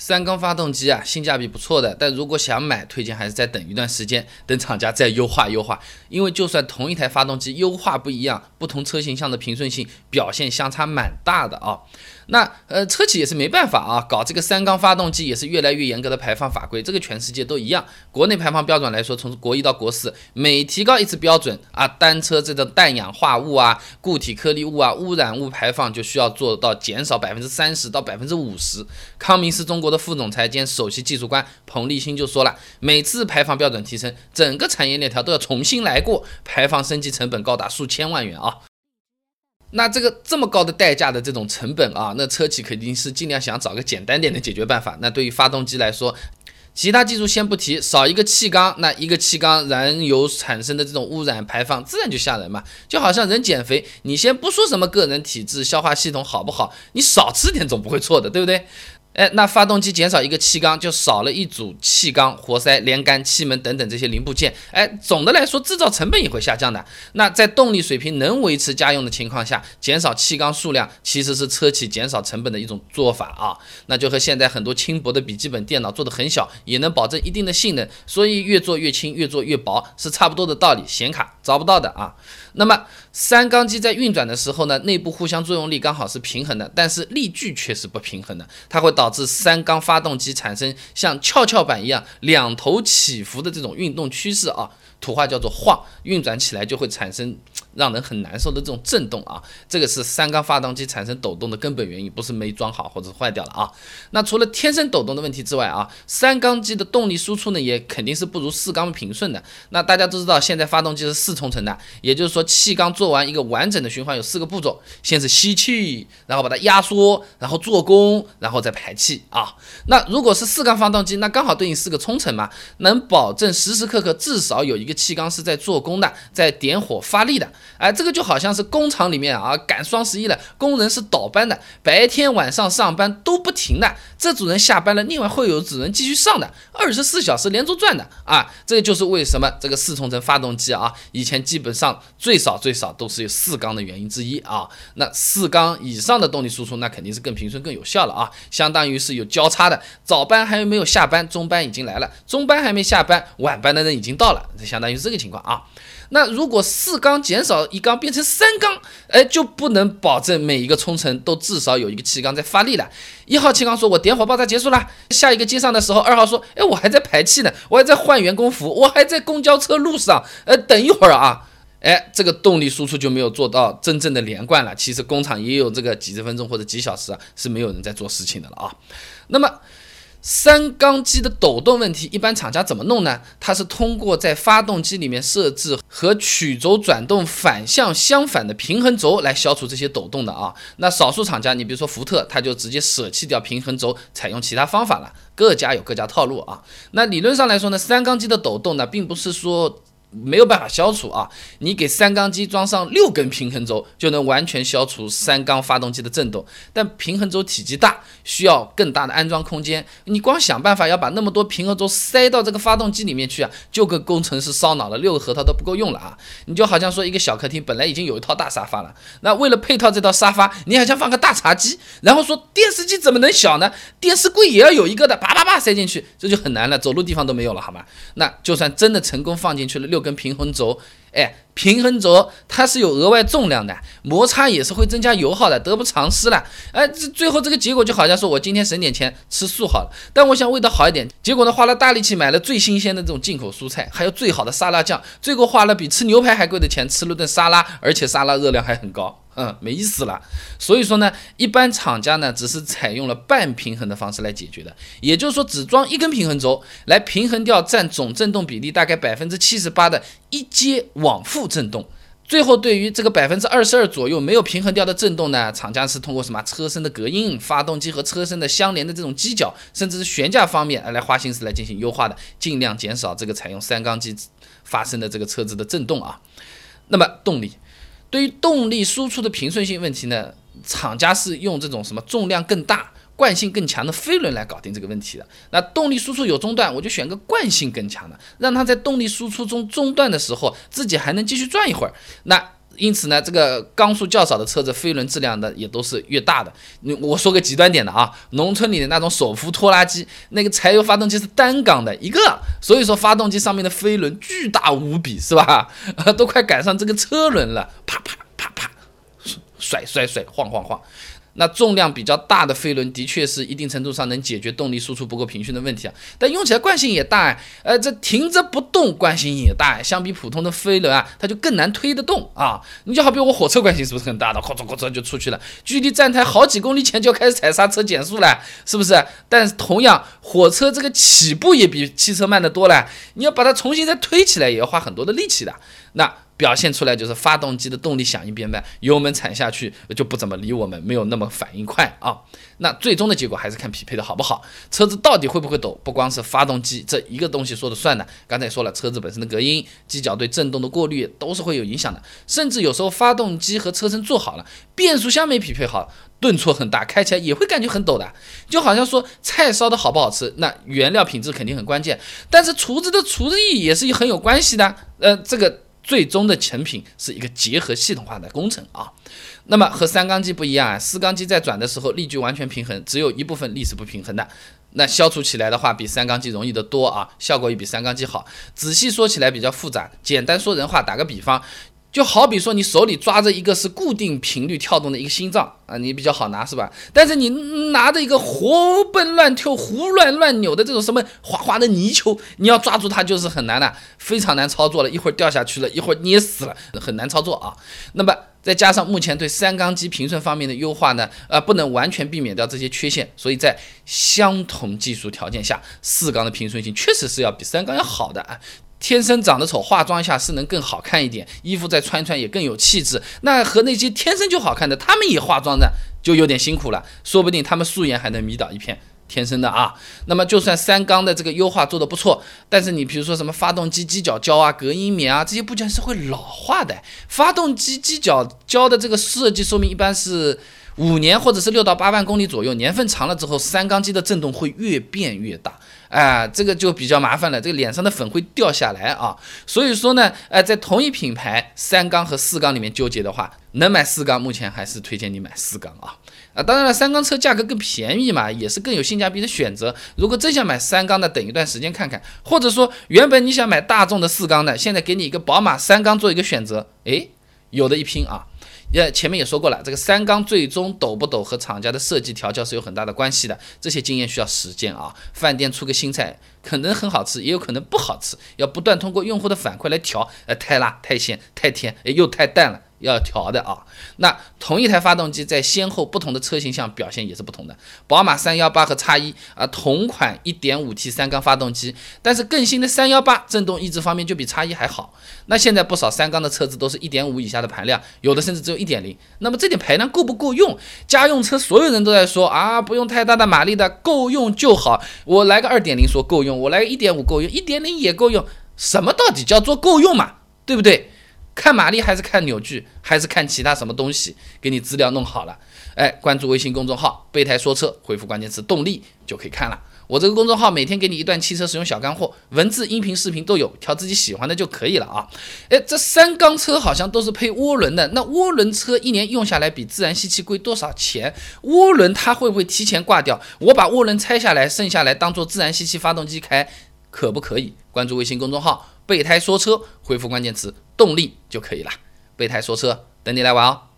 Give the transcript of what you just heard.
三缸发动机啊，性价比不错的，但如果想买，推荐还是再等一段时间，等厂家再优化优化。因为就算同一台发动机优化不一样，不同车型上的平顺性表现相差蛮大的啊。那呃，车企也是没办法啊，搞这个三缸发动机也是越来越严格的排放法规，这个全世界都一样。国内排放标准来说，从国一到国四，每提高一次标准啊，单车这种氮氧化物啊、固体颗粒物啊、污染物排放就需要做到减少百分之三十到百分之五十。康明斯中国的副总裁兼首席技术官彭立新就说了，每次排放标准提升，整个产业链条都要重新来过，排放升级成本高达数千万元啊。那这个这么高的代价的这种成本啊，那车企肯定是尽量想找个简单点的解决办法。那对于发动机来说，其他技术先不提，少一个气缸，那一个气缸燃油产生的这种污染排放自然就吓人嘛。就好像人减肥，你先不说什么个人体质、消化系统好不好，你少吃点总不会错的，对不对？哎，那发动机减少一个气缸，就少了一组气缸、活塞、连杆、气门等等这些零部件。哎，总的来说，制造成本也会下降的。那在动力水平能维持家用的情况下，减少气缸数量其实是车企减少成本的一种做法啊。那就和现在很多轻薄的笔记本电脑做的很小，也能保证一定的性能，所以越做越轻，越做越薄，是差不多的道理。显卡找不到的啊。那么三缸机在运转的时候呢，内部互相作用力刚好是平衡的，但是力矩却是不平衡的，它会导致三缸发动机产生像跷跷板一样两头起伏的这种运动趋势啊。土话叫做晃，运转起来就会产生 让人很难受的这种震动啊，这个是三缸发动机产生抖动的根本原因，不是没装好或者坏掉了啊。那除了天生抖动的问题之外啊，三缸机的动力输出呢也肯定是不如四缸平顺的。那大家都知道，现在发动机是四冲程的，也就是说气缸做完一个完整的循环有四个步骤，先是吸气，然后把它压缩，然后做功，然后再排气啊。那如果是四缸发动机，那刚好对应四个冲程嘛，能保证时时刻刻至少有一个个。气缸是在做工的，在点火发力的，哎，这个就好像是工厂里面啊，赶双十一了，工人是倒班的，白天晚上上班都不停的，这组人下班了，另外会有组人继续上的，二十四小时连轴转的啊，这就是为什么这个四冲程发动机啊，以前基本上最少最少都是有四缸的原因之一啊，那四缸以上的动力输出，那肯定是更平顺更有效了啊，相当于是有交叉的，早班还没有下班，中班已经来了，中班还没下班，晚班的人已经到了，这相。当于这个情况啊，那如果四缸减少一缸变成三缸，哎，就不能保证每一个冲程都至少有一个气缸在发力了。一号气缸说：“我点火爆炸结束了。”下一个接上的时候，二号说：“哎，我还在排气呢，我还在换员工服，我还在公交车路上。呃，等一会儿啊，哎，这个动力输出就没有做到真正的连贯了。其实工厂也有这个几十分钟或者几小时啊，是没有人在做事情的了啊。那么。三缸机的抖动问题，一般厂家怎么弄呢？它是通过在发动机里面设置和曲轴转动反向相反的平衡轴来消除这些抖动的啊。那少数厂家，你比如说福特，它就直接舍弃掉平衡轴，采用其他方法了。各家有各家套路啊。那理论上来说呢，三缸机的抖动呢，并不是说。没有办法消除啊！你给三缸机装上六根平衡轴，就能完全消除三缸发动机的震动。但平衡轴体积大，需要更大的安装空间。你光想办法要把那么多平衡轴塞到这个发动机里面去啊，就跟工程师烧脑了。六个核桃都不够用了啊！你就好像说一个小客厅本来已经有一套大沙发了，那为了配套这套沙发，你还想放个大茶几，然后说电视机怎么能小呢？电视柜也要有一个的，叭叭叭塞进去，这就很难了，走路地方都没有了，好吗？那就算真的成功放进去了六。跟平衡轴，哎，平衡轴它是有额外重量的，摩擦也是会增加油耗的，得不偿失了。哎，这最后这个结果就好像说我今天省点钱吃素好了，但我想味道好一点，结果呢花了大力气买了最新鲜的这种进口蔬菜，还有最好的沙拉酱，最后花了比吃牛排还贵的钱吃了顿沙拉，而且沙拉热量还很高。嗯，没意思了。所以说呢，一般厂家呢只是采用了半平衡的方式来解决的，也就是说只装一根平衡轴来平衡掉占总振动比例大概百分之七十八的一阶往复振动。最后对于这个百分之二十二左右没有平衡掉的振动呢，厂家是通过什么车身的隔音、发动机和车身的相连的这种犄角，甚至是悬架方面来花心思来进行优化的，尽量减少这个采用三缸机发生的这个车子的振动啊。那么动力。对于动力输出的平顺性问题呢，厂家是用这种什么重量更大、惯性更强的飞轮来搞定这个问题的。那动力输出有中断，我就选个惯性更强的，让它在动力输出中中断的时候，自己还能继续转一会儿。那因此呢，这个缸数较少的车子，飞轮质量的也都是越大的。你我说个极端点的啊，农村里的那种手扶拖拉机，那个柴油发动机是单缸的一个，所以说发动机上面的飞轮巨大无比，是吧？都快赶上这个车轮了，啪啪啪啪，甩甩甩，晃晃晃。那重量比较大的飞轮的确是一定程度上能解决动力输出不够平顺的问题啊，但用起来惯性也大哎，呃，这停着不动惯性也大，相比普通的飞轮啊，它就更难推得动啊。你就好比我火车惯性是不是很大的，哐嚓哐嚓就出去了，距离站台好几公里前就开始踩刹车减速了，是不是？但是同样，火车这个起步也比汽车慢得多了，你要把它重新再推起来，也要花很多的力气的。那。表现出来就是发动机的动力响应变慢，油门踩下去就不怎么理我们，没有那么反应快啊。那最终的结果还是看匹配的好不好，车子到底会不会抖，不光是发动机这一个东西说了算的。刚才说了，车子本身的隔音、机脚对震动的过滤都是会有影响的，甚至有时候发动机和车身做好了，变速箱没匹配好，顿挫很大，开起来也会感觉很抖的。就好像说菜烧的好不好吃，那原料品质肯定很关键，但是厨子的厨子艺也是很有关系的。呃，这个。最终的成品是一个结合系统化的工程啊，那么和三缸机不一样啊，四缸机在转的时候力矩完全平衡，只有一部分力是不平衡的，那消除起来的话比三缸机容易得多啊，效果也比三缸机好。仔细说起来比较复杂，简单说人话，打个比方。就好比说，你手里抓着一个是固定频率跳动的一个心脏啊，你比较好拿是吧？但是你拿着一个活蹦乱跳、胡乱乱扭的这种什么滑滑的泥鳅，你要抓住它就是很难的，非常难操作了。一会儿掉下去了，一会儿捏死了，很难操作啊。那么再加上目前对三缸机平顺方面的优化呢，呃，不能完全避免掉这些缺陷，所以在相同技术条件下，四缸的平顺性确实是要比三缸要好的啊。天生长得丑，化妆一下是能更好看一点，衣服再穿穿也更有气质。那和那些天生就好看的，他们也化妆的，就有点辛苦了。说不定他们素颜还能迷倒一片天生的啊。那么就算三缸的这个优化做的不错，但是你比如说什么发动机机脚胶啊、隔音棉啊这些部件是会老化的。发动机机脚胶的这个设计寿命一般是五年或者是六到八万公里左右，年份长了之后，三缸机的震动会越变越大。啊，这个就比较麻烦了，这个脸上的粉会掉下来啊。所以说呢，哎，在同一品牌三缸和四缸里面纠结的话，能买四缸，目前还是推荐你买四缸啊。啊，当然了，三缸车价格更便宜嘛，也是更有性价比的选择。如果真想买三缸的，等一段时间看看，或者说原本你想买大众的四缸的，现在给你一个宝马三缸做一个选择，诶，有的一拼啊。也前面也说过了，这个三缸最终抖不抖和厂家的设计调教是有很大的关系的，这些经验需要时间啊。饭店出个新菜，可能很好吃，也有可能不好吃，要不断通过用户的反馈来调，呃，太辣、太咸、太甜，又太淡了。要调的啊，那同一台发动机在先后不同的车型上表现也是不同的。宝马三幺八和叉一啊，同款一点五 T 三缸发动机，但是更新的三幺八震动抑制方面就比叉一还好。那现在不少三缸的车子都是一点五以下的排量，有的甚至只有一点零。那么这点排量够不够用？家用车所有人都在说啊，不用太大的马力的，够用就好。我来个二点零说够用，我来个一点五够用，一点零也够用。什么到底叫做够用嘛？对不对？看马力还是看扭矩，还是看其他什么东西？给你资料弄好了，哎，关注微信公众号“备胎说车”，回复关键词“动力”就可以看了。我这个公众号每天给你一段汽车使用小干货，文字、音频、视频都有，挑自己喜欢的就可以了啊。哎，这三缸车好像都是配涡轮的，那涡轮车一年用下来比自然吸气贵多少钱？涡轮它会不会提前挂掉？我把涡轮拆下来，剩下来当做自然吸气发动机开，可不可以？关注微信公众号“备胎说车”，回复关键词。动力就可以了，备胎说车等你来玩哦。